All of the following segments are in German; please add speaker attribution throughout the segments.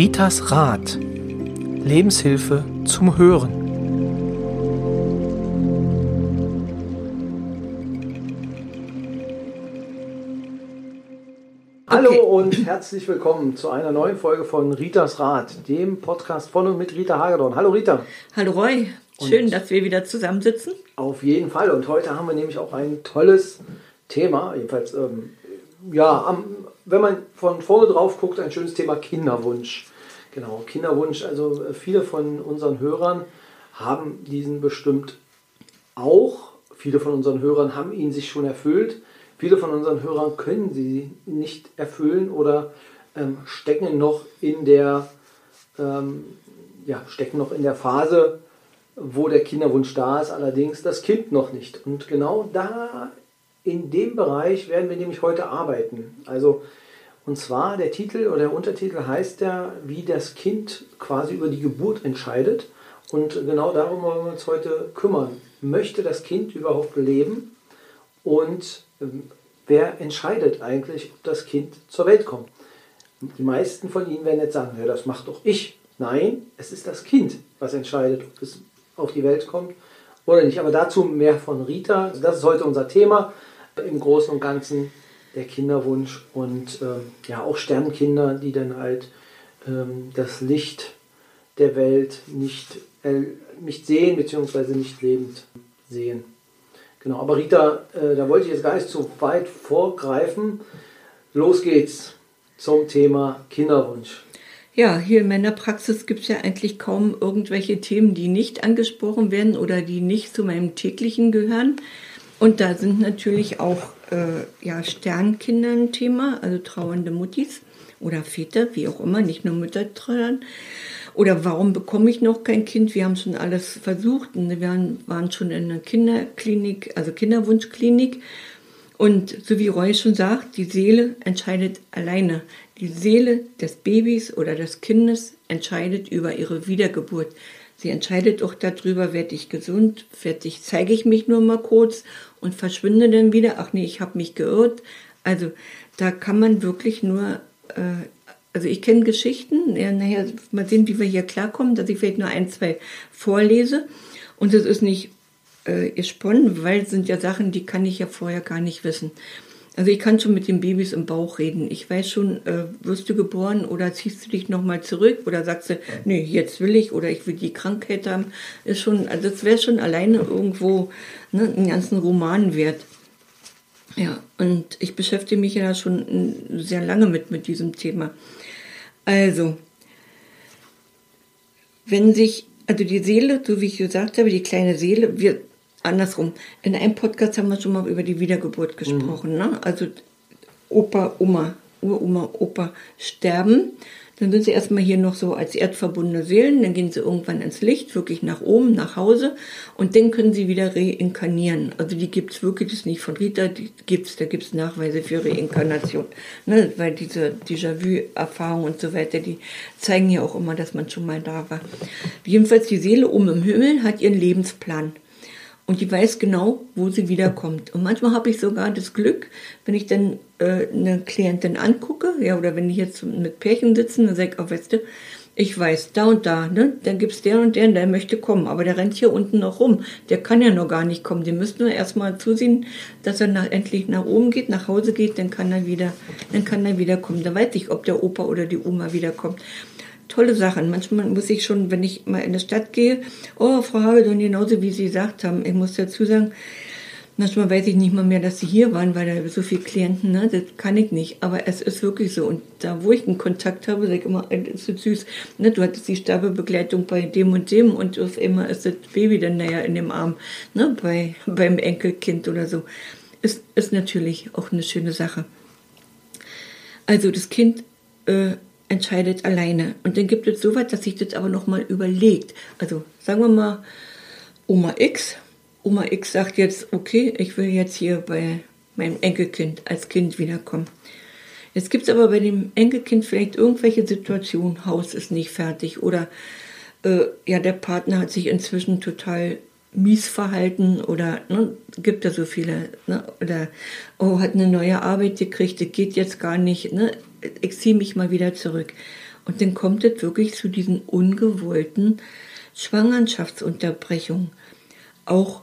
Speaker 1: Ritas Rat. Lebenshilfe zum Hören.
Speaker 2: Hallo und herzlich willkommen zu einer neuen Folge von Ritas Rat, dem Podcast von und mit Rita Hagedorn. Hallo Rita.
Speaker 3: Hallo Roy, schön, und dass wir wieder zusammensitzen.
Speaker 2: Auf jeden Fall und heute haben wir nämlich auch ein tolles Thema, jedenfalls ähm, ja, am, wenn man von vorne drauf guckt, ein schönes Thema Kinderwunsch. Genau, Kinderwunsch. Also äh, viele von unseren Hörern haben diesen bestimmt auch. Viele von unseren Hörern haben ihn sich schon erfüllt. Viele von unseren Hörern können sie nicht erfüllen oder ähm, stecken noch in der ähm, ja, stecken noch in der Phase, wo der Kinderwunsch da ist, allerdings das Kind noch nicht. Und genau da in dem Bereich werden wir nämlich heute arbeiten. Also und zwar der Titel oder der Untertitel heißt ja, wie das Kind quasi über die Geburt entscheidet. Und genau darum wollen wir uns heute kümmern. Möchte das Kind überhaupt leben? Und ähm, wer entscheidet eigentlich, ob das Kind zur Welt kommt? Die meisten von Ihnen werden jetzt sagen, ja, das macht doch ich. Nein, es ist das Kind, was entscheidet, ob es auf die Welt kommt oder nicht. Aber dazu mehr von Rita. Das ist heute unser Thema im Großen und Ganzen der Kinderwunsch und ähm, ja auch Sternkinder, die dann halt ähm, das Licht der Welt nicht, äh, nicht sehen bzw. nicht lebend sehen. Genau, aber Rita, äh, da wollte ich jetzt gar nicht zu weit vorgreifen. Los geht's zum Thema Kinderwunsch.
Speaker 3: Ja, hier in meiner Praxis gibt es ja eigentlich kaum irgendwelche Themen, die nicht angesprochen werden oder die nicht zu meinem täglichen gehören. Und da sind natürlich auch äh, ja, Sternkinder ein Thema, also trauernde Muttis oder Väter, wie auch immer, nicht nur Mütter trauern. Oder warum bekomme ich noch kein Kind? Wir haben schon alles versucht und wir waren schon in einer Kinderklinik, also Kinderwunschklinik. Und so wie Roy schon sagt, die Seele entscheidet alleine. Die Seele des Babys oder des Kindes entscheidet über ihre Wiedergeburt. Sie entscheidet auch darüber, werde ich gesund, werde ich, zeige ich mich nur mal kurz und verschwinde dann wieder. Ach nee, ich habe mich geirrt. Also da kann man wirklich nur, äh, also ich kenne Geschichten, ja, nachher mal sehen, wie wir hier klarkommen, dass ich vielleicht nur ein, zwei vorlese. Und das ist nicht äh, gesponnen, weil es sind ja Sachen, die kann ich ja vorher gar nicht wissen. Also ich kann schon mit den Babys im Bauch reden. Ich weiß schon, äh, wirst du geboren oder ziehst du dich nochmal zurück oder sagst du, nee, jetzt will ich oder ich will die Krankheit haben. Ist schon, also das wäre schon alleine irgendwo ne, einen ganzen Roman wert. Ja, und ich beschäftige mich ja schon sehr lange mit, mit diesem Thema. Also, wenn sich, also die Seele, so wie ich gesagt habe, die kleine Seele, wir andersrum. In einem Podcast haben wir schon mal über die Wiedergeburt gesprochen. Mhm. Ne? Also Opa, Oma, Uroma, Opa sterben. Dann sind sie erstmal hier noch so als erdverbundene Seelen, dann gehen sie irgendwann ins Licht, wirklich nach oben, nach Hause und dann können sie wieder reinkarnieren. Also die gibt's wirklich, das ist nicht von Rita, die gibt's, da gibt's Nachweise für Reinkarnation. Ne? Weil diese Déjà-vu-Erfahrung und so weiter, die zeigen ja auch immer, dass man schon mal da war. Jedenfalls die Seele oben im Himmel hat ihren Lebensplan und die weiß genau, wo sie wiederkommt. Und manchmal habe ich sogar das Glück, wenn ich dann äh, eine Klientin angucke, ja, oder wenn die jetzt mit Pärchen sitzen, dann sage ich, oh, weißt du, ich weiß, da und da, ne, dann gibt's der und der, der möchte kommen, aber der rennt hier unten noch rum. Der kann ja noch gar nicht kommen. Die müssen nur erstmal zusehen, dass er nach, endlich nach oben geht, nach Hause geht, dann kann er wieder, dann kann er wiederkommen. Da weiß ich, ob der Opa oder die Oma wiederkommt tolle Sachen. Manchmal muss ich schon, wenn ich mal in die Stadt gehe, oh, Frau Hagedorn, genauso wie Sie gesagt haben, ich muss dazu sagen, manchmal weiß ich nicht mal mehr, dass Sie hier waren, weil da so viele Klienten, ne, das kann ich nicht. Aber es ist wirklich so. Und da, wo ich einen Kontakt habe, sage ich immer, das ist so süß, ne, du hattest die Sterbebegleitung bei dem und dem und auf einmal ist das Baby dann naja in dem Arm, ne, bei, beim Enkelkind oder so. Ist, ist natürlich auch eine schöne Sache. Also das Kind äh, entscheidet alleine. Und dann gibt es so weit, dass sich das aber nochmal überlegt. Also sagen wir mal, Oma X. Oma X sagt jetzt, okay, ich will jetzt hier bei meinem Enkelkind als Kind wiederkommen. Jetzt gibt es aber bei dem Enkelkind vielleicht irgendwelche Situationen, Haus ist nicht fertig oder äh, ja, der Partner hat sich inzwischen total mies verhalten oder ne, gibt da so viele ne, oder oh hat eine neue Arbeit gekriegt, das geht jetzt gar nicht, ne, ich ziehe mich mal wieder zurück. Und dann kommt es wirklich zu diesen ungewollten Schwangerschaftsunterbrechungen. Auch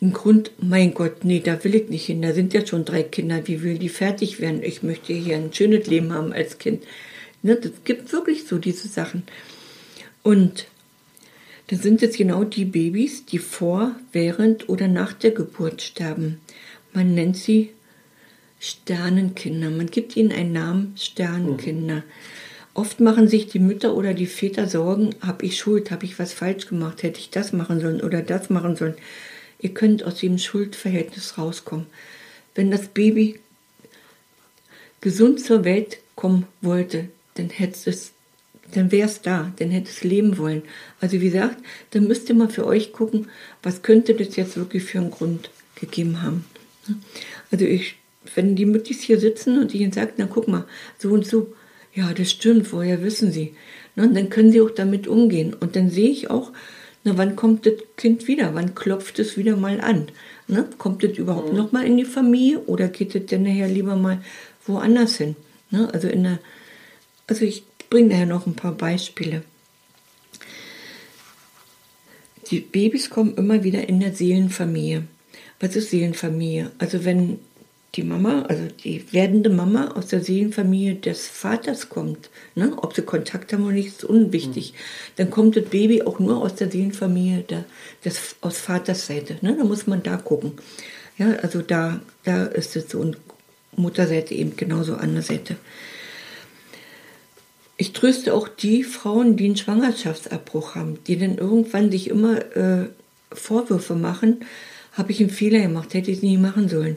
Speaker 3: ein Grund, mein Gott, nee, da will ich nicht hin. Da sind ja schon drei Kinder. Wie will die fertig werden? Ich möchte hier ein schönes Leben haben als Kind. Ne, das gibt wirklich so diese Sachen. Und dann sind es genau die Babys, die vor, während oder nach der Geburt sterben. Man nennt sie Sternenkinder. Man gibt ihnen einen Namen Sternenkinder. Mhm. Oft machen sich die Mütter oder die Väter Sorgen, habe ich Schuld, habe ich was falsch gemacht, hätte ich das machen sollen oder das machen sollen. Ihr könnt aus dem Schuldverhältnis rauskommen. Wenn das Baby gesund zur Welt kommen wollte, dann hätte es dann wäre es da, dann hätte es leben wollen. Also wie gesagt, dann müsst ihr mal für euch gucken, was könnte das jetzt wirklich für einen Grund gegeben haben. Also ich, wenn die Müttis hier sitzen und ich ihnen sagt, na guck mal, so und so, ja, das stimmt, woher wissen sie? Und dann können sie auch damit umgehen. Und dann sehe ich auch, na, wann kommt das Kind wieder? Wann klopft es wieder mal an? Ne? Kommt es überhaupt mhm. noch mal in die Familie oder geht es denn nachher lieber mal woanders hin? Ne? Also in der, also ich bringe daher noch ein paar Beispiele. Die Babys kommen immer wieder in der Seelenfamilie. Was ist Seelenfamilie? Also wenn die Mama, also die werdende Mama aus der Seelenfamilie des Vaters kommt, ne? ob sie Kontakt haben oder nicht, ist unwichtig. Mhm. Dann kommt das Baby auch nur aus der Seelenfamilie der, des, aus Vaters Seite. Ne? Da muss man da gucken. Ja, also da, da ist es so und Mutterseite eben genauso an der Seite. Ich tröste auch die Frauen, die einen Schwangerschaftsabbruch haben, die dann irgendwann sich immer äh, Vorwürfe machen, habe ich einen Fehler gemacht, hätte ich nie machen sollen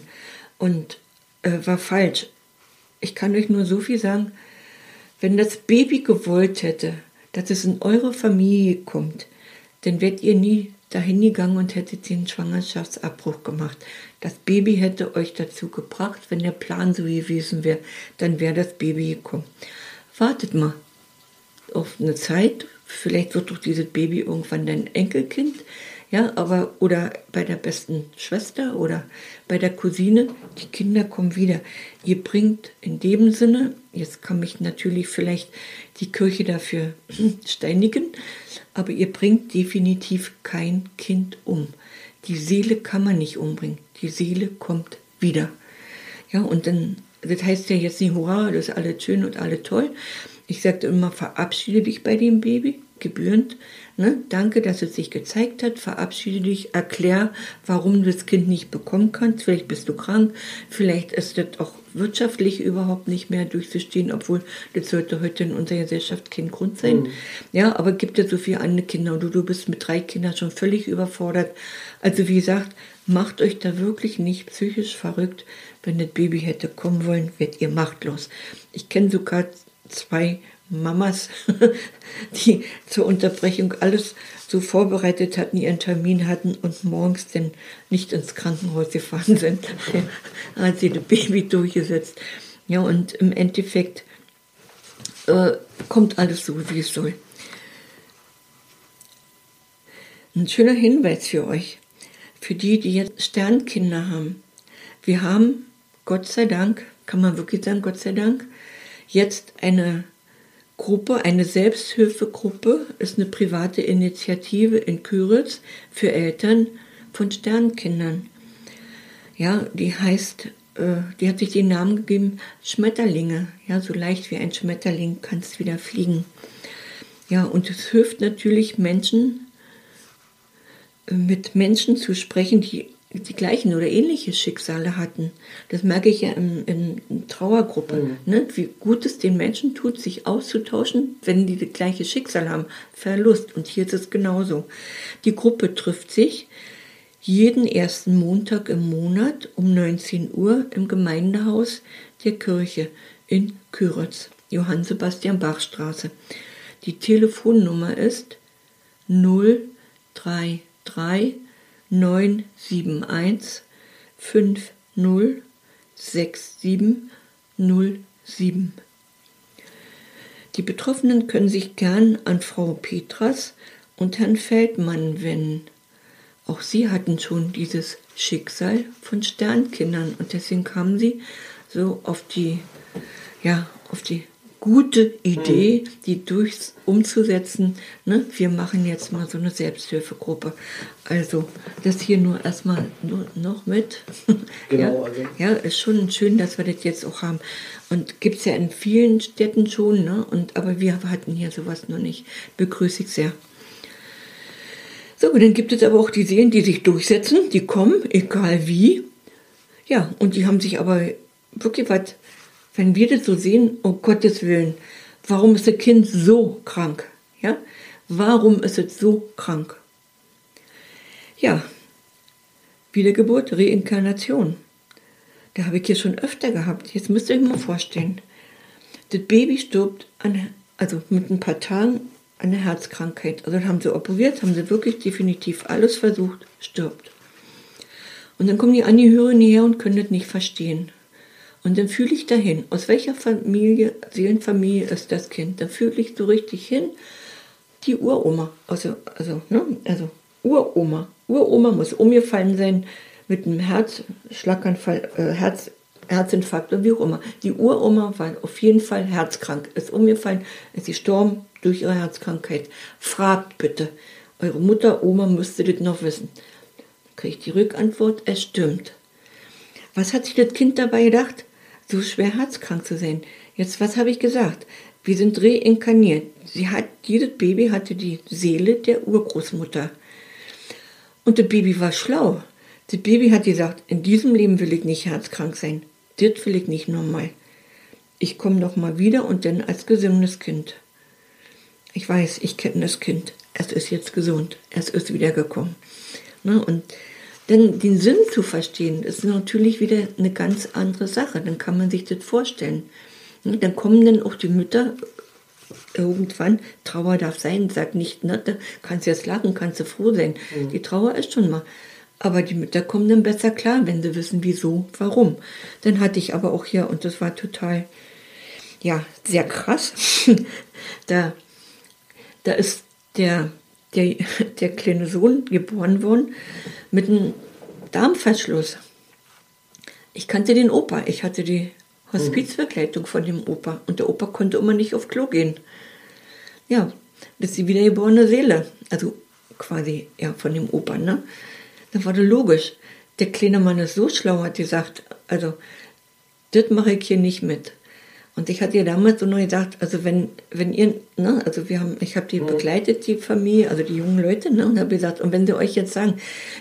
Speaker 3: und äh, war falsch. Ich kann euch nur so viel sagen, wenn das Baby gewollt hätte, dass es in eure Familie kommt, dann wärt ihr nie dahin gegangen und hättet den Schwangerschaftsabbruch gemacht. Das Baby hätte euch dazu gebracht, wenn der Plan so gewesen wäre, dann wäre das Baby gekommen. Wartet mal auf eine Zeit, vielleicht wird doch dieses Baby irgendwann dein Enkelkind, ja, aber oder bei der besten Schwester oder bei der Cousine, die Kinder kommen wieder. Ihr bringt in dem Sinne, jetzt kann mich natürlich vielleicht die Kirche dafür steinigen, aber ihr bringt definitiv kein Kind um. Die Seele kann man nicht umbringen. Die Seele kommt wieder. Ja, und dann, das heißt ja jetzt nicht, hurra, das ist alles schön und alles toll. Ich sagte immer, verabschiede dich bei dem Baby, gebührend. Ne? Danke, dass es sich gezeigt hat. Verabschiede dich, erklär, warum du das Kind nicht bekommen kannst. Vielleicht bist du krank, vielleicht ist das auch wirtschaftlich überhaupt nicht mehr durchzustehen, obwohl das sollte heute in unserer Gesellschaft kein Grund sein. Mhm. Ja, aber gibt es so viele andere Kinder und du, du bist mit drei Kindern schon völlig überfordert. Also wie gesagt, macht euch da wirklich nicht psychisch verrückt. Wenn das Baby hätte kommen wollen, werdet ihr machtlos. Ich kenne sogar zwei Mamas, die zur Unterbrechung alles so vorbereitet hatten, ihren Termin hatten und morgens dann nicht ins Krankenhaus gefahren sind. hat sie das Baby durchgesetzt. Ja, und im Endeffekt äh, kommt alles so, wie es soll. Ein schöner Hinweis für euch, für die, die jetzt Sternkinder haben. Wir haben, Gott sei Dank, kann man wirklich sagen, Gott sei Dank, jetzt eine Gruppe, eine Selbsthilfegruppe, ist eine private Initiative in Küritz für Eltern von Sternkindern. Ja, die heißt, äh, die hat sich den Namen gegeben Schmetterlinge. Ja, so leicht wie ein Schmetterling kannst wieder fliegen. Ja, und es hilft natürlich Menschen, äh, mit Menschen zu sprechen, die die gleichen oder ähnliche Schicksale hatten. Das merke ich ja in, in, in Trauergruppe. Mhm. Ne? Wie gut es den Menschen tut, sich auszutauschen, wenn die das gleiche Schicksal haben. Verlust. Und hier ist es genauso. Die Gruppe trifft sich jeden ersten Montag im Monat um 19 Uhr im Gemeindehaus der Kirche in Küritz, Johann Sebastian Bach Straße. Die Telefonnummer ist 033 971 506707. Die Betroffenen können sich gern an Frau Petras und Herrn Feldmann wenden. Auch sie hatten schon dieses Schicksal von Sternkindern und deswegen kamen sie so auf die, ja, auf die gute Idee, die durchs umzusetzen. Ne? Wir machen jetzt mal so eine Selbsthilfegruppe. Also das hier nur erstmal nur noch mit.
Speaker 2: Genau,
Speaker 3: ja,
Speaker 2: also-
Speaker 3: ja, ist schon schön, dass wir das jetzt auch haben. Und gibt es ja in vielen Städten schon, ne? Und, aber wir hatten hier sowas noch nicht. Begrüße ich sehr. So, dann gibt es aber auch die Seelen, die sich durchsetzen, die kommen, egal wie. Ja, und die haben sich aber wirklich was, wenn wir das so sehen, um Gottes Willen, warum ist das Kind so krank? Ja, warum ist es so krank? Ja, Wiedergeburt, Reinkarnation. Da habe ich hier schon öfter gehabt. Jetzt müsst ihr euch mal vorstellen. Das Baby stirbt an, also mit ein paar Tagen an einer Herzkrankheit. Also haben sie operiert, haben sie wirklich definitiv alles versucht, stirbt. Und dann kommen die Angehörigen hierher und können das nicht verstehen. Und dann fühle ich dahin, aus welcher Familie, Seelenfamilie ist das Kind. Dann fühle ich so richtig hin, die Uroma, also, also, ne, also Uroma. Uroma muss umgefallen sein mit einem Herzschlaganfall, äh, Herz, Herzinfarkt oder wie auch immer. Die Uroma war auf jeden Fall herzkrank, ist umgefallen, ist gestorben durch ihre Herzkrankheit. Fragt bitte, eure Mutter, Oma müsste das noch wissen. Dann kriege ich die Rückantwort, es stimmt. Was hat sich das Kind dabei gedacht? So schwer herzkrank zu sein. Jetzt, was habe ich gesagt? Wir sind reinkarniert. Sie hat, jedes Baby hatte die Seele der Urgroßmutter. Und das Baby war schlau. Das Baby hat gesagt, in diesem Leben will ich nicht herzkrank sein. Das will ich nicht nochmal. Ich komme noch mal wieder und dann als gesundes Kind. Ich weiß, ich kenne das Kind. Es ist jetzt gesund. Es ist wiedergekommen. Ne? Und dann den Sinn zu verstehen, ist natürlich wieder eine ganz andere Sache. Dann kann man sich das vorstellen. Ne? Dann kommen dann auch die Mütter irgendwann, Trauer darf sein, sag nicht, ne, da kannst du jetzt lachen, kannst du froh sein. Die Trauer ist schon mal. Aber die Mütter kommen dann besser klar, wenn sie wissen, wieso, warum. Dann hatte ich aber auch hier, und das war total, ja, sehr krass, da, da ist der, der, der kleine Sohn geboren worden mit einem Darmverschluss. Ich kannte den Opa, ich hatte die Hospizbegleitung von dem Opa und der Opa konnte immer nicht auf Klo gehen. Ja, das ist die wiedergeborene Seele, also quasi ja von dem Opa, ne? Dann war das logisch. Der kleine Mann ist so schlau, hat gesagt, also das mache ich hier nicht mit. Und ich hatte ja damals so noch gesagt, also wenn, wenn ihr, ne, also wir haben, ich habe die begleitet, die Familie, also die jungen Leute, ne, und habe gesagt, und wenn sie euch jetzt sagen,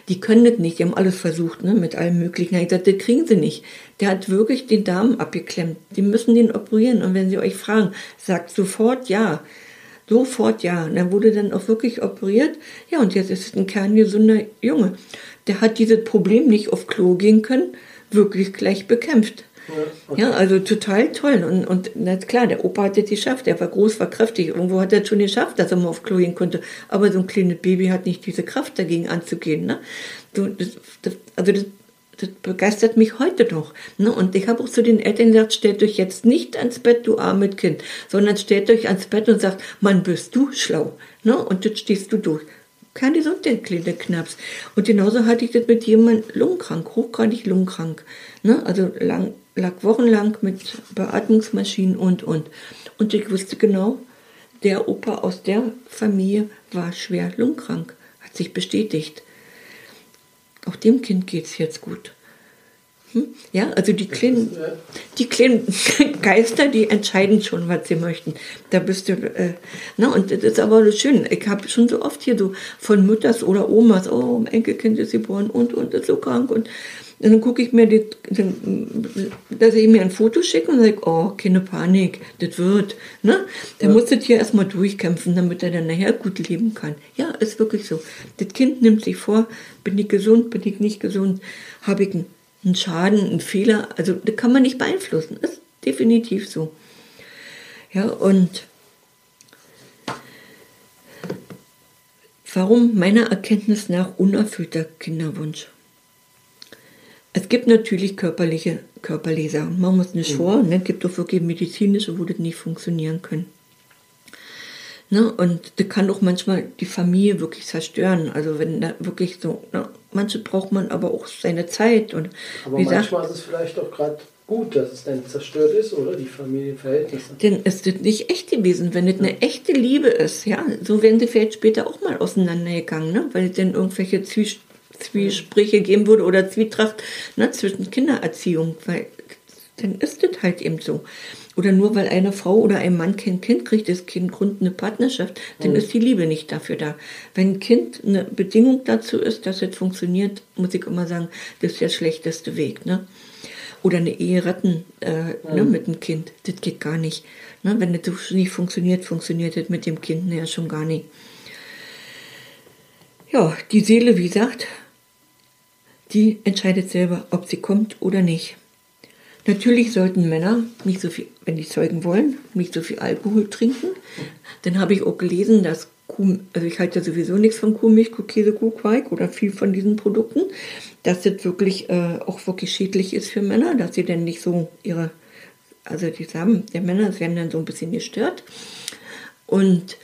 Speaker 3: die können das nicht, die haben alles versucht, ne, mit allem Möglichen, habe ich gesagt, das kriegen sie nicht. Der hat wirklich den Darm abgeklemmt. Die müssen den operieren. Und wenn sie euch fragen, sagt sofort ja. Sofort ja. Und dann wurde dann auch wirklich operiert. Ja, und jetzt ist es ein kerngesunder Junge. Der hat dieses Problem nicht auf Klo gehen können, wirklich gleich bekämpft. Ja, also total toll. Und, und na klar, der Opa hat das geschafft. Er war groß, war kräftig. Irgendwo hat er schon geschafft, dass er mal auf Klo gehen konnte. Aber so ein kleines Baby hat nicht diese Kraft, dagegen anzugehen. Ne? So, das, das, also das, das begeistert mich heute noch. Ne? Und ich habe auch zu den Eltern gesagt, stellt euch jetzt nicht ans Bett, du armes Kind, sondern stellt euch ans Bett und sagt, Mann, bist du schlau. Ne? Und das stehst du durch. Kein gesund, der kleine Knaps. Und genauso hatte ich das mit jemandem lungenkrank, hochgradig lungenkrank. Ne? Also lang, lag wochenlang mit Beatmungsmaschinen und, und. Und ich wusste genau, der Opa aus der Familie war schwer lungenkrank. Hat sich bestätigt. Auch dem Kind geht es jetzt gut. Hm? Ja, also die kleinen, die kleinen Geister, die entscheiden schon, was sie möchten. Da bist du, äh, na, und das ist aber schön. Ich habe schon so oft hier so von Mütters oder Omas, oh, mein Enkelkind ist geboren und, und ist so krank. Und dann gucke ich mir, die, dann, dass ich mir ein Foto schicke und sage, oh, keine Panik, das wird. Ne? Der ja. muss das hier erstmal durchkämpfen, damit er dann nachher gut leben kann. Ja, ist wirklich so. Das Kind nimmt sich vor, bin ich gesund, bin ich nicht gesund, habe ich einen ein Schaden, ein Fehler, also das kann man nicht beeinflussen. Ist definitiv so. Ja, und warum meiner Erkenntnis nach unerfüllter Kinderwunsch? Es gibt natürlich körperliche Körperleser. Machen wir uns nicht mhm. vor. Ne? Es gibt auch wirklich medizinische, wo das nicht funktionieren können. Ne? Und das kann auch manchmal die Familie wirklich zerstören. Also wenn da wirklich so, ne? manche braucht man aber auch seine Zeit. Und
Speaker 2: aber manchmal
Speaker 3: gesagt,
Speaker 2: ist es vielleicht auch gerade gut, dass es dann zerstört ist, oder? Die Familienverhältnisse.
Speaker 3: Denn es wird nicht echt gewesen, wenn es eine echte Liebe ist, ja, so wären sie vielleicht später auch mal auseinandergegangen, ne? weil es dann irgendwelche Zwies Zwiesprüche geben würde oder Zwietracht ne, zwischen Kindererziehung, weil dann ist das halt eben so. Oder nur weil eine Frau oder ein Mann kein Kind kriegt, ist kein Grund eine Partnerschaft, dann ist die Liebe nicht dafür da. Wenn ein Kind eine Bedingung dazu ist, dass es funktioniert, muss ich immer sagen, das ist der schlechteste Weg. Ne? Oder eine Ehe retten äh, ne, mit dem Kind, das geht gar nicht. Ne? Wenn das nicht funktioniert, funktioniert das mit dem Kind ja schon gar nicht. Ja, die Seele, wie gesagt, die entscheidet selber, ob sie kommt oder nicht. Natürlich sollten Männer nicht so viel, wenn die zeugen wollen, nicht so viel Alkohol trinken. Dann habe ich auch gelesen, dass Kuh, also ich halte ja sowieso nichts von Kuhmilch, Käse, Kuhquark oder viel von diesen Produkten, dass das wirklich äh, auch wirklich schädlich ist für Männer, dass sie dann nicht so ihre, also die Samen der Männer werden dann so ein bisschen gestört. Und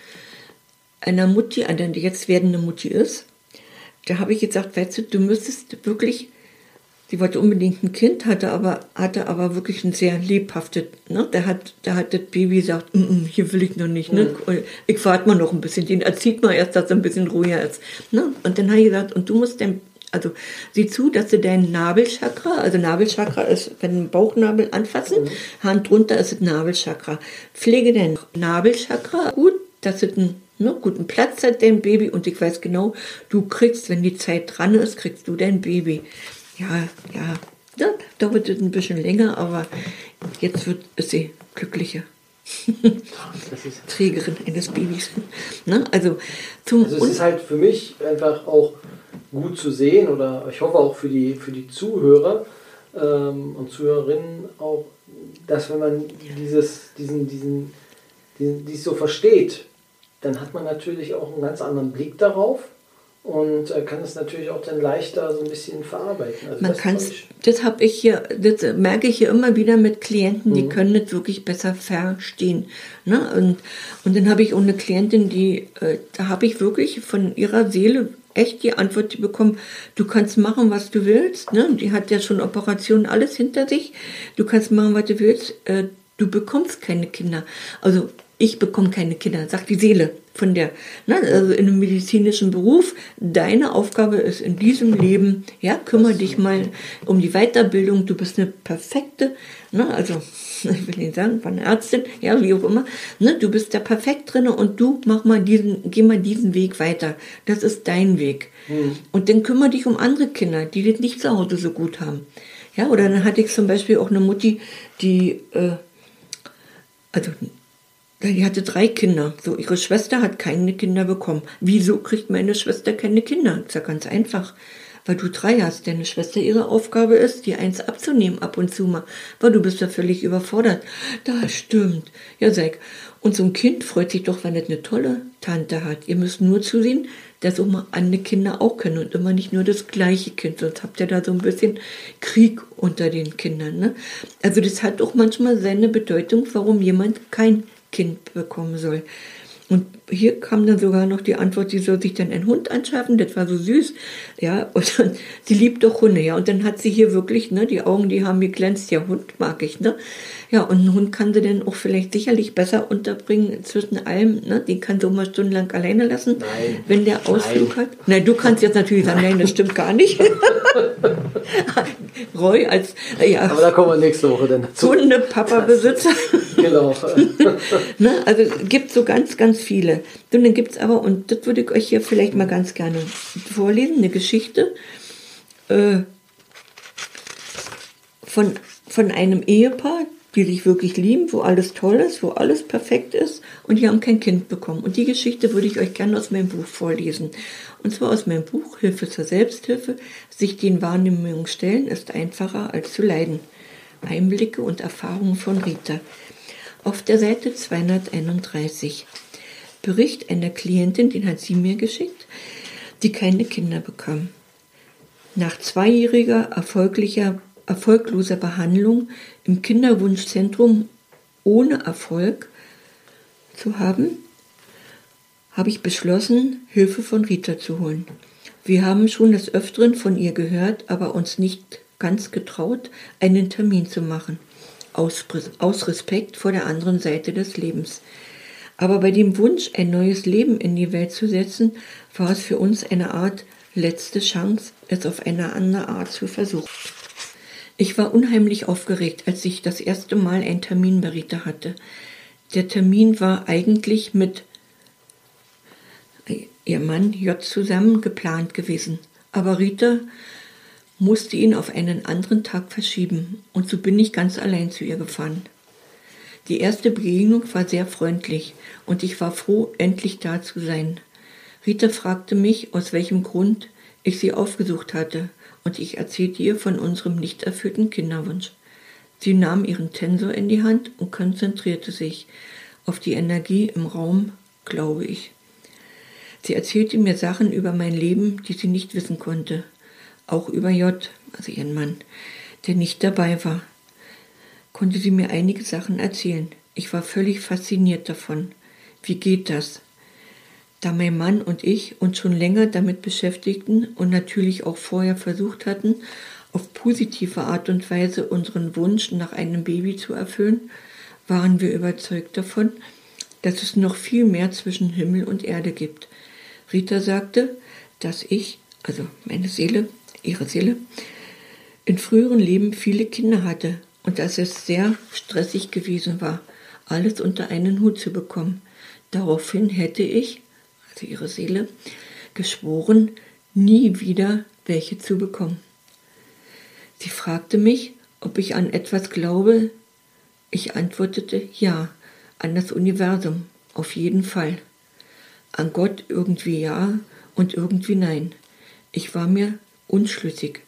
Speaker 3: einer Mutti, die jetzt werdende Mutti ist, da habe ich gesagt, weißt du, du müsstest wirklich, sie wollte unbedingt ein Kind, hatte aber, hatte aber wirklich ein sehr lebhaftes, ne? Da hat, da hat das Baby gesagt, mm, mm, hier will ich noch nicht, ne?
Speaker 2: Mhm.
Speaker 3: Ich warte mal noch ein bisschen, den erzieht man erst, dass er ein bisschen ruhiger ist, ne? Und dann habe ich gesagt, und du musst dann, also sieh zu, dass du deinen Nabelchakra, also Nabelchakra ist, wenn den Bauchnabel anfassen, Hand drunter ist das Nabelchakra. Pflege dein Nabelchakra gut, dass es einen ne, guten Platz hat, dein Baby. Und ich weiß genau, du kriegst, wenn die Zeit dran ist, kriegst du dein Baby. Ja, ja, dauert es ein bisschen länger, aber jetzt wird ist sie glücklicher.
Speaker 2: Das
Speaker 3: Trägerin eines Babys. Ne? Also, zum
Speaker 2: also es ist halt für mich einfach auch gut zu sehen oder ich hoffe auch für die, für die Zuhörer ähm, und Zuhörerinnen auch, dass wenn man dieses, diesen, diesen, diesen, dies so versteht, dann hat man natürlich auch einen ganz anderen Blick darauf und äh, kann es natürlich auch dann leichter so ein bisschen verarbeiten. Also
Speaker 3: Man
Speaker 2: das
Speaker 3: kann das habe ich hier, das merke ich hier immer wieder mit Klienten,
Speaker 2: Mhm.
Speaker 3: die können das wirklich besser verstehen. Ne? Und, und dann habe ich auch eine Klientin, die, äh, da habe ich wirklich von ihrer Seele echt die Antwort bekommen, du kannst machen, was du willst. Ne? Die hat ja schon Operationen, alles hinter sich. Du kannst machen, was du willst. Äh, du bekommst keine Kinder. Also ich bekomme keine Kinder, sagt die Seele von der, ne, also in einem medizinischen Beruf. Deine Aufgabe ist in diesem Leben, ja, kümmere dich mal um die Weiterbildung. Du bist eine perfekte, ne, also ich will nicht sagen, von Ärztin, ja, wie auch immer, ne, du bist da perfekt drin und du mach mal diesen, geh mal diesen Weg weiter. Das ist dein Weg. Und dann kümmere dich um andere Kinder, die das nicht zu Hause so gut haben. Ja, oder dann hatte ich zum Beispiel auch eine Mutti, die, äh, also die hatte drei Kinder. So, ihre Schwester hat keine Kinder bekommen. Wieso kriegt meine Schwester keine Kinder? Ist ja ganz einfach. Weil du drei hast. Deine Schwester ihre Aufgabe ist, dir eins abzunehmen ab und zu mal. Weil du bist ja völlig überfordert. Das stimmt. Ja, sag. Und so ein Kind freut sich doch, wenn es eine tolle Tante hat. Ihr müsst nur zusehen, dass auch mal andere Kinder auch können und immer nicht nur das gleiche Kind. Sonst habt ihr da so ein bisschen Krieg unter den Kindern. Ne? Also das hat auch manchmal seine Bedeutung, warum jemand kein Kind bekommen soll. Und hier kam dann sogar noch die Antwort, sie soll sich dann einen Hund anschaffen, das war so süß, ja, und dann, sie liebt doch Hunde, ja, und dann hat sie hier wirklich, ne, die Augen, die haben geglänzt, ja, Hund mag ich, ne, ja, und einen Hund kann sie dann auch vielleicht sicherlich besser unterbringen zwischen allem, ne, den kann sie auch mal stundenlang alleine lassen,
Speaker 2: Nein.
Speaker 3: wenn der Ausflug
Speaker 2: Nein.
Speaker 3: hat. Nein, du kannst jetzt natürlich sagen, nein, das stimmt gar nicht. Roy als, ja,
Speaker 2: Aber da kommen wir nächste Woche dann dazu.
Speaker 3: Hunde-Papa-Besitzer.
Speaker 2: Genau.
Speaker 3: Ne? Also es gibt so ganz, ganz viele. Und dann gibt es aber, und das würde ich euch hier vielleicht mal ganz gerne vorlesen, eine Geschichte äh, von, von einem Ehepaar, die sich wirklich lieben, wo alles toll ist, wo alles perfekt ist und die haben kein Kind bekommen. Und die Geschichte würde ich euch gerne aus meinem Buch vorlesen. Und zwar aus meinem Buch Hilfe zur Selbsthilfe. Sich den Wahrnehmungen stellen ist einfacher als zu leiden. Einblicke und Erfahrungen von Rita. Auf der Seite 231. Bericht einer Klientin, den hat sie mir geschickt, die keine Kinder bekam. Nach zweijähriger erfolglicher, erfolgloser Behandlung im Kinderwunschzentrum ohne Erfolg zu haben, habe ich beschlossen, Hilfe von Rita zu holen. Wir haben schon des Öfteren von ihr gehört, aber uns nicht ganz getraut, einen Termin zu machen, aus, aus Respekt vor der anderen Seite des Lebens. Aber bei dem Wunsch, ein neues Leben in die Welt zu setzen, war es für uns eine Art letzte Chance, es auf eine andere Art zu versuchen. Ich war unheimlich aufgeregt, als ich das erste Mal einen Termin bei Rita hatte. Der Termin war eigentlich mit ihr Mann J zusammen geplant gewesen. Aber Rita musste ihn auf einen anderen Tag verschieben und so bin ich ganz allein zu ihr gefahren. Die erste Begegnung war sehr freundlich und ich war froh, endlich da zu sein. Rita fragte mich, aus welchem Grund ich sie aufgesucht hatte, und ich erzählte ihr von unserem nicht erfüllten Kinderwunsch. Sie nahm ihren Tensor in die Hand und konzentrierte sich auf die Energie im Raum, glaube ich. Sie erzählte mir Sachen über mein Leben, die sie nicht wissen konnte. Auch über J, also ihren Mann, der nicht dabei war. Konnte sie mir einige Sachen erzählen. Ich war völlig fasziniert davon. Wie geht das? Da mein Mann und ich uns schon länger damit beschäftigten und natürlich auch vorher versucht hatten, auf positive Art und Weise unseren Wunsch nach einem Baby zu erfüllen, waren wir überzeugt davon, dass es noch viel mehr zwischen Himmel und Erde gibt. Rita sagte, dass ich, also meine Seele, ihre Seele, in früheren Leben viele Kinder hatte und dass es sehr stressig gewesen war, alles unter einen Hut zu bekommen. Daraufhin hätte ich, also ihre Seele, geschworen, nie wieder welche zu bekommen. Sie fragte mich, ob ich an etwas glaube. Ich antwortete ja, an das Universum, auf jeden Fall. An Gott irgendwie ja und irgendwie nein. Ich war mir unschlüssig,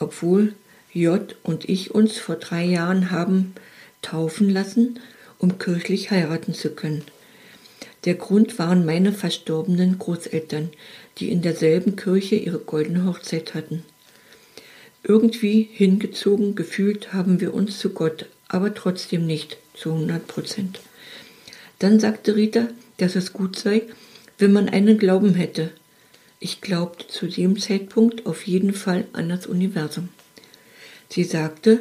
Speaker 3: obwohl J und ich uns vor drei Jahren haben taufen lassen, um kirchlich heiraten zu können. Der Grund waren meine verstorbenen Großeltern, die in derselben Kirche ihre goldene Hochzeit hatten. Irgendwie hingezogen gefühlt haben wir uns zu Gott, aber trotzdem nicht zu 100 Prozent. Dann sagte Rita, dass es gut sei, wenn man einen Glauben hätte. Ich glaubte zu dem Zeitpunkt auf jeden Fall an das Universum. Sie sagte,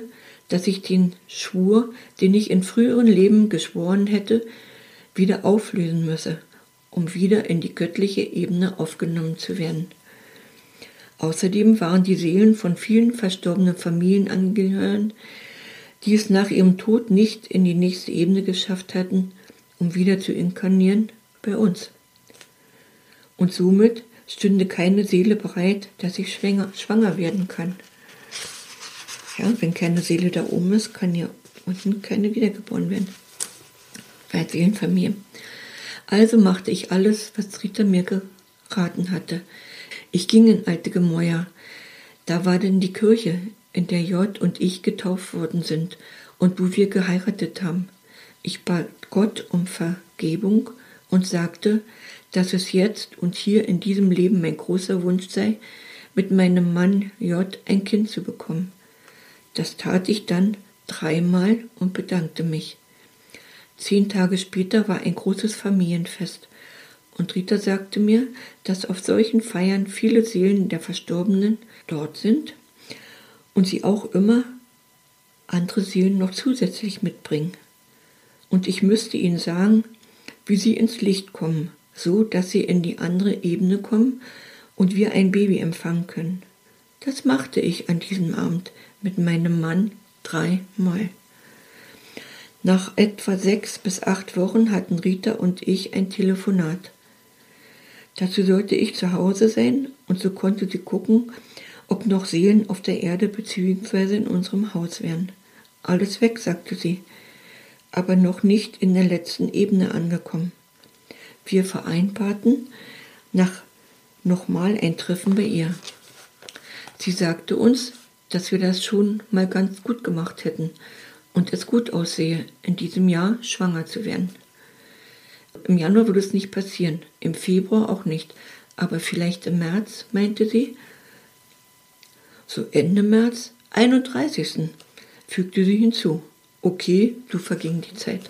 Speaker 3: dass ich den Schwur, den ich in früheren Leben geschworen hätte, wieder auflösen müsse, um wieder in die göttliche Ebene aufgenommen zu werden. Außerdem waren die Seelen von vielen verstorbenen Familienangehörigen, die es nach ihrem Tod nicht in die nächste Ebene geschafft hatten, um wieder zu inkarnieren, bei uns. Und somit stünde keine Seele bereit, dass ich schwanger, schwanger werden kann. Ja, wenn keine Seele da oben ist, kann ja unten keine wiedergeboren werden bei Seelenfamilie. Also machte ich alles, was Rita mir geraten hatte. Ich ging in alte Gemäuer. Da war denn die Kirche, in der J und ich getauft worden sind und wo wir geheiratet haben. Ich bat Gott um Vergebung und sagte, dass es jetzt und hier in diesem Leben mein großer Wunsch sei, mit meinem Mann J ein Kind zu bekommen. Das tat ich dann dreimal und bedankte mich. Zehn Tage später war ein großes Familienfest. Und Rita sagte mir, dass auf solchen Feiern viele Seelen der Verstorbenen dort sind und sie auch immer andere Seelen noch zusätzlich mitbringen. Und ich müsste ihnen sagen, wie sie ins Licht kommen, so dass sie in die andere Ebene kommen und wir ein Baby empfangen können. Das machte ich an diesem Abend mit meinem Mann dreimal. Nach etwa sechs bis acht Wochen hatten Rita und ich ein Telefonat. Dazu sollte ich zu Hause sein und so konnte sie gucken, ob noch Seelen auf der Erde bzw. in unserem Haus wären. Alles weg, sagte sie, aber noch nicht in der letzten Ebene angekommen. Wir vereinbarten nach nochmal ein Treffen bei ihr. Sie sagte uns, dass wir das schon mal ganz gut gemacht hätten und es gut aussehe, in diesem Jahr schwanger zu werden. Im Januar würde es nicht passieren, im Februar auch nicht, aber vielleicht im März, meinte sie. So Ende März, 31. fügte sie hinzu. Okay, so verging die Zeit.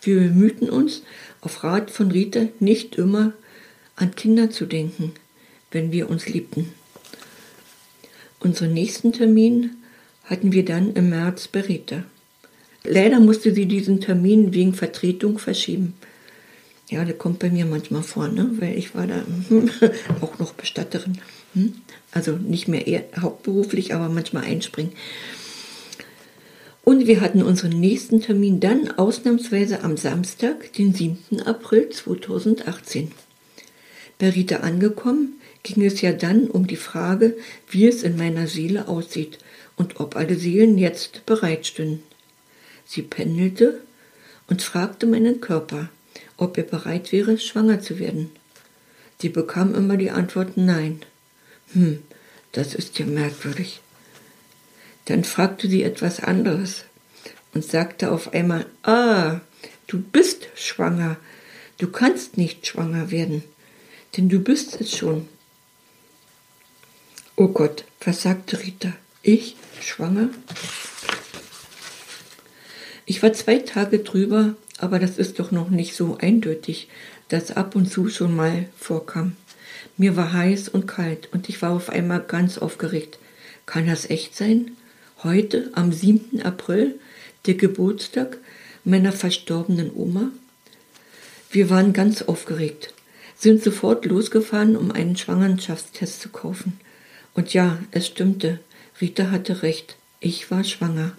Speaker 3: Wir bemühten uns, auf Rat von Rita nicht immer an Kinder zu denken, wenn wir uns liebten. Unseren nächsten Termin hatten wir dann im März bei Rita. Leider musste sie diesen Termin wegen Vertretung verschieben. Ja, das kommt bei mir manchmal vor, ne? weil ich war da auch noch Bestatterin. Hm? Also nicht mehr eher hauptberuflich, aber manchmal einspringen. Und wir hatten unseren nächsten Termin dann ausnahmsweise am Samstag, den 7. April 2018. Bei Rita angekommen, ging es ja dann um die Frage, wie es in meiner Seele aussieht und ob alle Seelen jetzt bereitstünden. Sie pendelte und fragte meinen Körper, ob er bereit wäre, schwanger zu werden. Sie bekam immer die Antwort Nein. Hm, das ist ja merkwürdig. Dann fragte sie etwas anderes und sagte auf einmal, ah, du bist schwanger, du kannst nicht schwanger werden, denn du bist es schon. Oh Gott, was sagte Rita? Ich schwanger? Ich war zwei Tage drüber, aber das ist doch noch nicht so eindeutig, dass ab und zu schon mal vorkam. Mir war heiß und kalt und ich war auf einmal ganz aufgeregt. Kann das echt sein? Heute, am 7. April, der Geburtstag meiner verstorbenen Oma? Wir waren ganz aufgeregt, sind sofort losgefahren, um einen Schwangerschaftstest zu kaufen. Und ja, es stimmte, Rita hatte recht, ich war schwanger.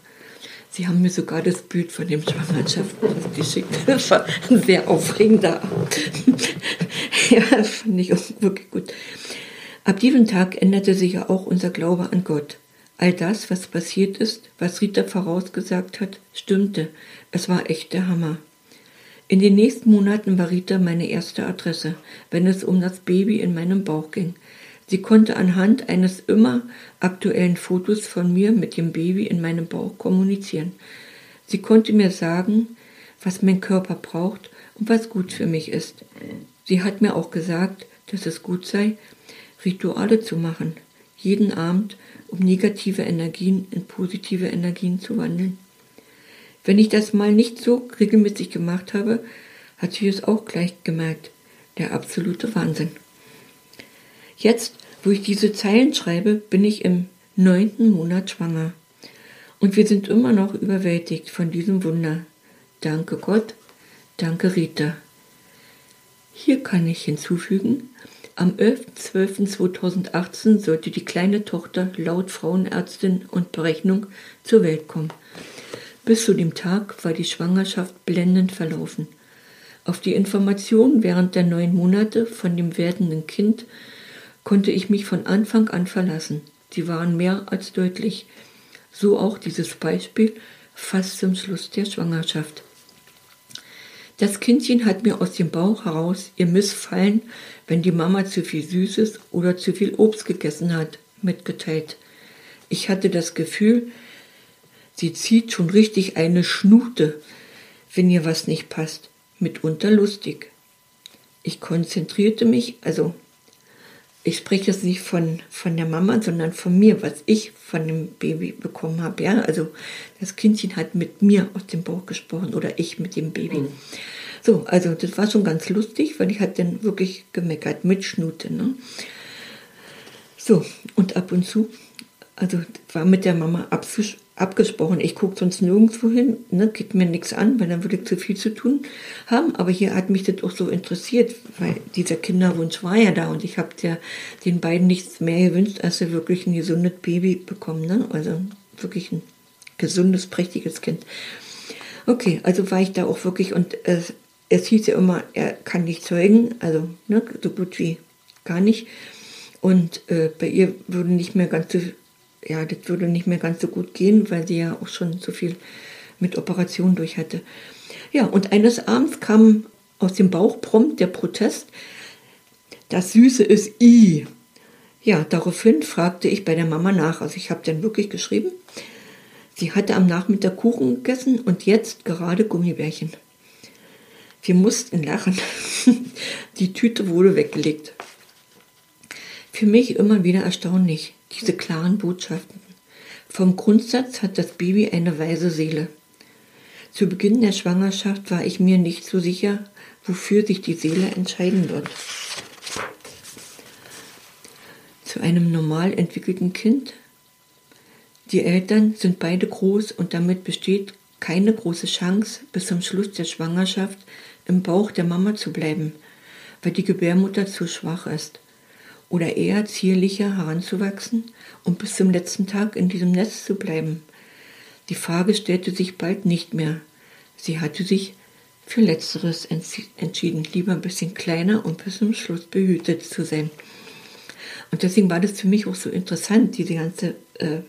Speaker 3: Sie haben mir sogar das Bild von dem Schwangerschaftstest geschickt. Das war ein sehr aufregender Abend. ja, das fand ich wirklich gut. Ab diesem Tag änderte sich ja auch unser Glaube an Gott. All das, was passiert ist, was Rita vorausgesagt hat, stimmte. Es war echt der Hammer. In den nächsten Monaten war Rita meine erste Adresse, wenn es um das Baby in meinem Bauch ging. Sie konnte anhand eines immer aktuellen Fotos von mir mit dem Baby in meinem Bauch kommunizieren. Sie konnte mir sagen, was mein Körper braucht und was gut für mich ist. Sie hat mir auch gesagt, dass es gut sei, Rituale zu machen, jeden Abend, um negative Energien in positive Energien zu wandeln. Wenn ich das mal nicht so regelmäßig gemacht habe, hat sie es auch gleich gemerkt. Der absolute Wahnsinn. Jetzt, wo ich diese Zeilen schreibe, bin ich im neunten Monat schwanger. Und wir sind immer noch überwältigt von diesem Wunder. Danke Gott, danke Rita. Hier kann ich hinzufügen, am 11.12.2018 sollte die kleine Tochter laut Frauenärztin und Berechnung zur Welt kommen. Bis zu dem Tag war die Schwangerschaft blendend verlaufen. Auf die Information während der neun Monate von dem werdenden Kind konnte ich mich von Anfang an verlassen. Sie waren mehr als deutlich. So auch dieses Beispiel fast zum Schluss der Schwangerschaft. Das Kindchen hat mir aus dem Bauch heraus ihr Missfallen, wenn die Mama zu viel Süßes oder zu viel Obst gegessen hat, mitgeteilt. Ich hatte das Gefühl, sie zieht schon richtig eine Schnute, wenn ihr was nicht passt, mitunter lustig. Ich konzentrierte mich, also ich spreche jetzt nicht von, von der Mama, sondern von mir, was ich von dem Baby bekommen habe. Ja? Also das Kindchen hat mit mir aus dem Bauch gesprochen oder ich mit dem Baby. Mhm. So, also das war schon ganz lustig, weil ich hatte dann wirklich gemeckert mit Schnute. Ne? So, und ab und zu, also war mit der Mama abgesprochen, ich gucke sonst nirgendwo hin, ne, geht mir nichts an, weil dann würde ich zu viel zu tun haben. Aber hier hat mich das auch so interessiert, weil dieser Kinderwunsch war ja da und ich habe den beiden nichts mehr gewünscht, als sie wirklich ein gesundes Baby bekommen. Ne? Also wirklich ein gesundes, prächtiges Kind. Okay, also war ich da auch wirklich und es, es hieß ja immer, er kann nicht zeugen, also ne, so gut wie gar nicht. Und äh, bei ihr würde nicht mehr ganz so ja, das würde nicht mehr ganz so gut gehen, weil sie ja auch schon so viel mit Operationen durch hatte. Ja, und eines Abends kam aus dem Bauch prompt der Protest, das Süße ist I. Ja, daraufhin fragte ich bei der Mama nach. Also ich habe dann wirklich geschrieben. Sie hatte am Nachmittag Kuchen gegessen und jetzt gerade Gummibärchen. Wir mussten lachen. Die Tüte wurde weggelegt. Für mich immer wieder erstaunlich diese klaren Botschaften. Vom Grundsatz hat das Baby eine weise Seele. Zu Beginn der Schwangerschaft war ich mir nicht so sicher, wofür sich die Seele entscheiden wird. Zu einem normal entwickelten Kind Die Eltern sind beide groß und damit besteht keine große Chance, bis zum Schluss der Schwangerschaft im Bauch der Mama zu bleiben, weil die Gebärmutter zu schwach ist. Oder eher zierlicher heranzuwachsen und bis zum letzten Tag in diesem Nest zu bleiben. Die Frage stellte sich bald nicht mehr. Sie hatte sich für Letzteres entschieden, lieber ein bisschen kleiner und bis zum Schluss behütet zu sein. Und deswegen war das für mich auch so interessant, diese ganze, äh,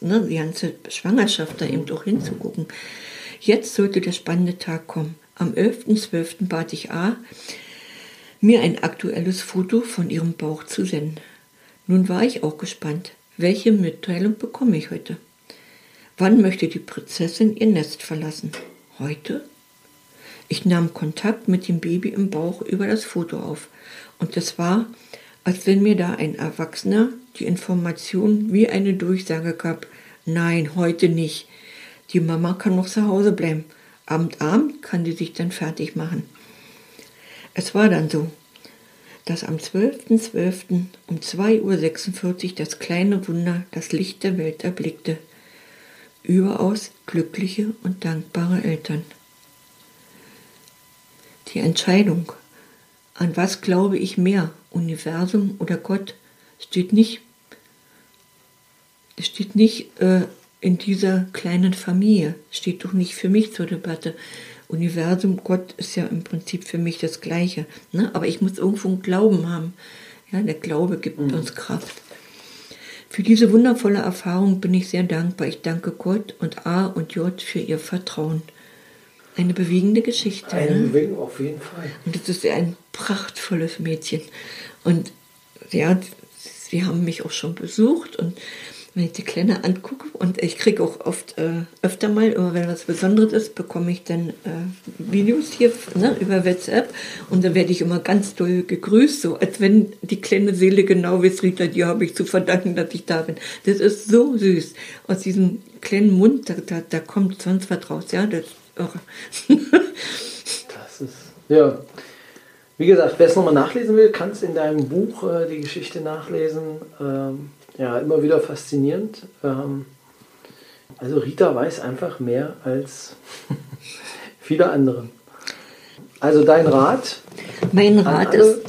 Speaker 3: ne, die ganze Schwangerschaft da eben auch hinzugucken. Jetzt sollte der spannende Tag kommen. Am 11.12. bat ich A, mir ein aktuelles Foto von ihrem Bauch zu senden. Nun war ich auch gespannt, welche Mitteilung bekomme ich heute? Wann möchte die Prinzessin ihr Nest verlassen? Heute? Ich nahm Kontakt mit dem Baby im Bauch über das Foto auf und es war, als wenn mir da ein Erwachsener die Information wie eine Durchsage gab. Nein, heute nicht. Die Mama kann noch zu Hause bleiben. Abend, Abend kann die sich dann fertig machen. Es war dann so, dass am 12.12. .12. um 2.46 Uhr das kleine Wunder das Licht der Welt erblickte. Überaus glückliche und dankbare Eltern. Die Entscheidung, an was glaube ich mehr, Universum oder Gott, steht nicht, steht nicht äh, in dieser kleinen Familie, steht doch nicht für mich zur Debatte. Universum, Gott ist ja im Prinzip für mich das Gleiche. Ne? Aber ich muss irgendwo einen Glauben haben. Ja, der Glaube gibt mhm. uns Kraft. Für diese wundervolle Erfahrung bin ich sehr dankbar. Ich danke Gott und A und J für ihr Vertrauen. Eine bewegende Geschichte.
Speaker 2: Eine
Speaker 3: ne?
Speaker 2: Bewegung auf jeden Fall.
Speaker 3: Und es ist ein prachtvolles Mädchen. Und ja, sie haben mich auch schon besucht und wenn ich die Kleine angucke und ich kriege auch oft äh, öfter mal, immer wenn was Besonderes ist, bekomme ich dann äh, Videos hier ne, über WhatsApp und da werde ich immer ganz doll gegrüßt, so als wenn die kleine Seele genau weiß, Rita, die habe ich zu verdanken, dass ich da bin. Das ist so süß. Aus diesem kleinen Mund, da, da, da kommt sonst was raus, ja, das ist
Speaker 2: das ist, ja. Wie gesagt, wer es nochmal nachlesen will, kann es in deinem Buch äh, die Geschichte nachlesen. Ähm ja, immer wieder faszinierend. Ähm, also Rita weiß einfach mehr als viele andere. Also dein Rat?
Speaker 3: Mein Rat ist,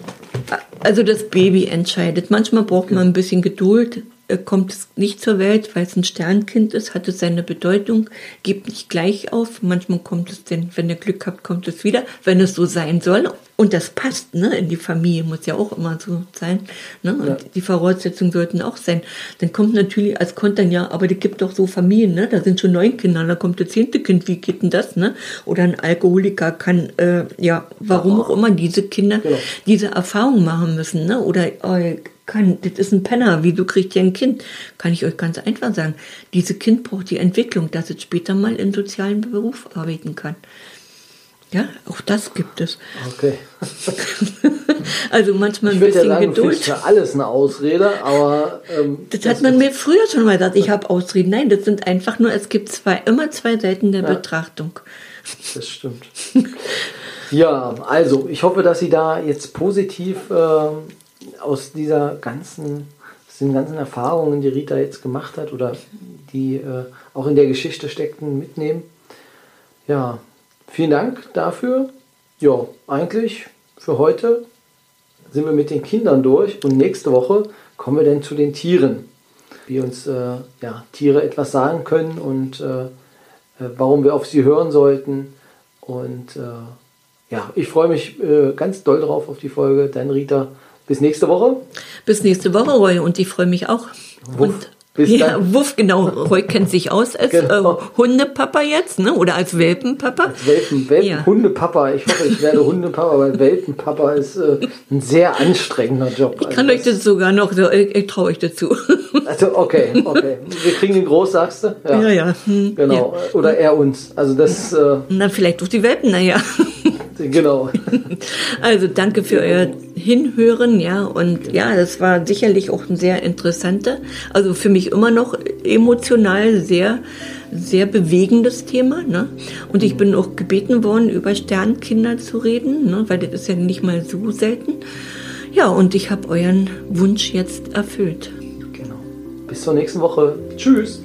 Speaker 3: also das Baby entscheidet. Manchmal braucht man ein bisschen Geduld, kommt es nicht zur Welt, weil es ein Sternkind ist, hat es seine Bedeutung, gibt nicht gleich auf. Manchmal kommt es denn, wenn ihr Glück habt, kommt es wieder, wenn es so sein soll. Und das passt, ne? In die Familie muss ja auch immer so sein. Ne? Und ja. die Voraussetzungen sollten auch sein. Dann kommt natürlich als Kontern, ja, aber die gibt doch so Familien, ne? Da sind schon neun Kinder, da kommt das zehnte Kind, wie geht denn das, ne? Oder ein Alkoholiker kann, äh, ja, warum auch immer diese Kinder genau. diese Erfahrung machen müssen, ne? Oder äh, kann, das ist ein Penner, wie du kriegst ja ein Kind. Kann ich euch ganz einfach sagen. Dieses Kind braucht die Entwicklung, dass es später mal in sozialen Beruf arbeiten kann. Ja, auch das gibt es.
Speaker 2: Okay.
Speaker 3: also manchmal ein bisschen
Speaker 2: ja sagen,
Speaker 3: Geduld.
Speaker 2: für alles eine Ausrede, aber ähm,
Speaker 3: das, das hat man mir früher schon mal gesagt. Ich habe Ausreden. Nein, das sind einfach nur. Es gibt zwei immer zwei Seiten der ja, Betrachtung.
Speaker 2: Das stimmt. ja, also ich hoffe, dass Sie da jetzt positiv äh, aus dieser ganzen, aus den ganzen Erfahrungen, die Rita jetzt gemacht hat oder die äh, auch in der Geschichte steckten, mitnehmen. Ja, vielen Dank dafür. Ja, eigentlich für heute sind wir mit den Kindern durch und nächste Woche kommen wir dann zu den Tieren. Wie uns äh, ja, Tiere etwas sagen können und äh, äh warum wir auf sie hören sollten. Und äh, ja, ich freue mich äh, ganz doll drauf auf die Folge. Dein Rita, bis nächste Woche.
Speaker 3: Bis nächste Woche, Roy. Und ich freue mich auch.
Speaker 2: Wuff.
Speaker 3: Und bis ja, dann. Wuff, genau. Roy kennt sich aus als genau. äh, Hundepapa jetzt, ne? Oder als Welpenpapa.
Speaker 2: Als Welpen, Welpen ja. Hundepapa. Ich hoffe, ich werde Hundepapa, weil Welpenpapa ist äh, ein sehr anstrengender Job.
Speaker 3: Ich kann also euch das sogar noch, so, ich, ich traue euch dazu.
Speaker 2: Also okay, okay. Wir kriegen ihn groß, sagst du?
Speaker 3: Ja, ja. ja. Hm,
Speaker 2: genau. Oder er uns. Also das. Äh,
Speaker 3: Na, vielleicht durch die Welpen, naja.
Speaker 2: Genau.
Speaker 3: Also danke für euer Hinhören, ja. Und ja, das war sicherlich auch ein sehr interessanter, also für mich immer noch emotional sehr, sehr bewegendes Thema. Ne? Und ich bin auch gebeten worden, über Sternkinder zu reden, ne? weil das ist ja nicht mal so selten. Ja, und ich habe euren Wunsch jetzt erfüllt.
Speaker 2: Genau. Bis zur nächsten Woche. Tschüss.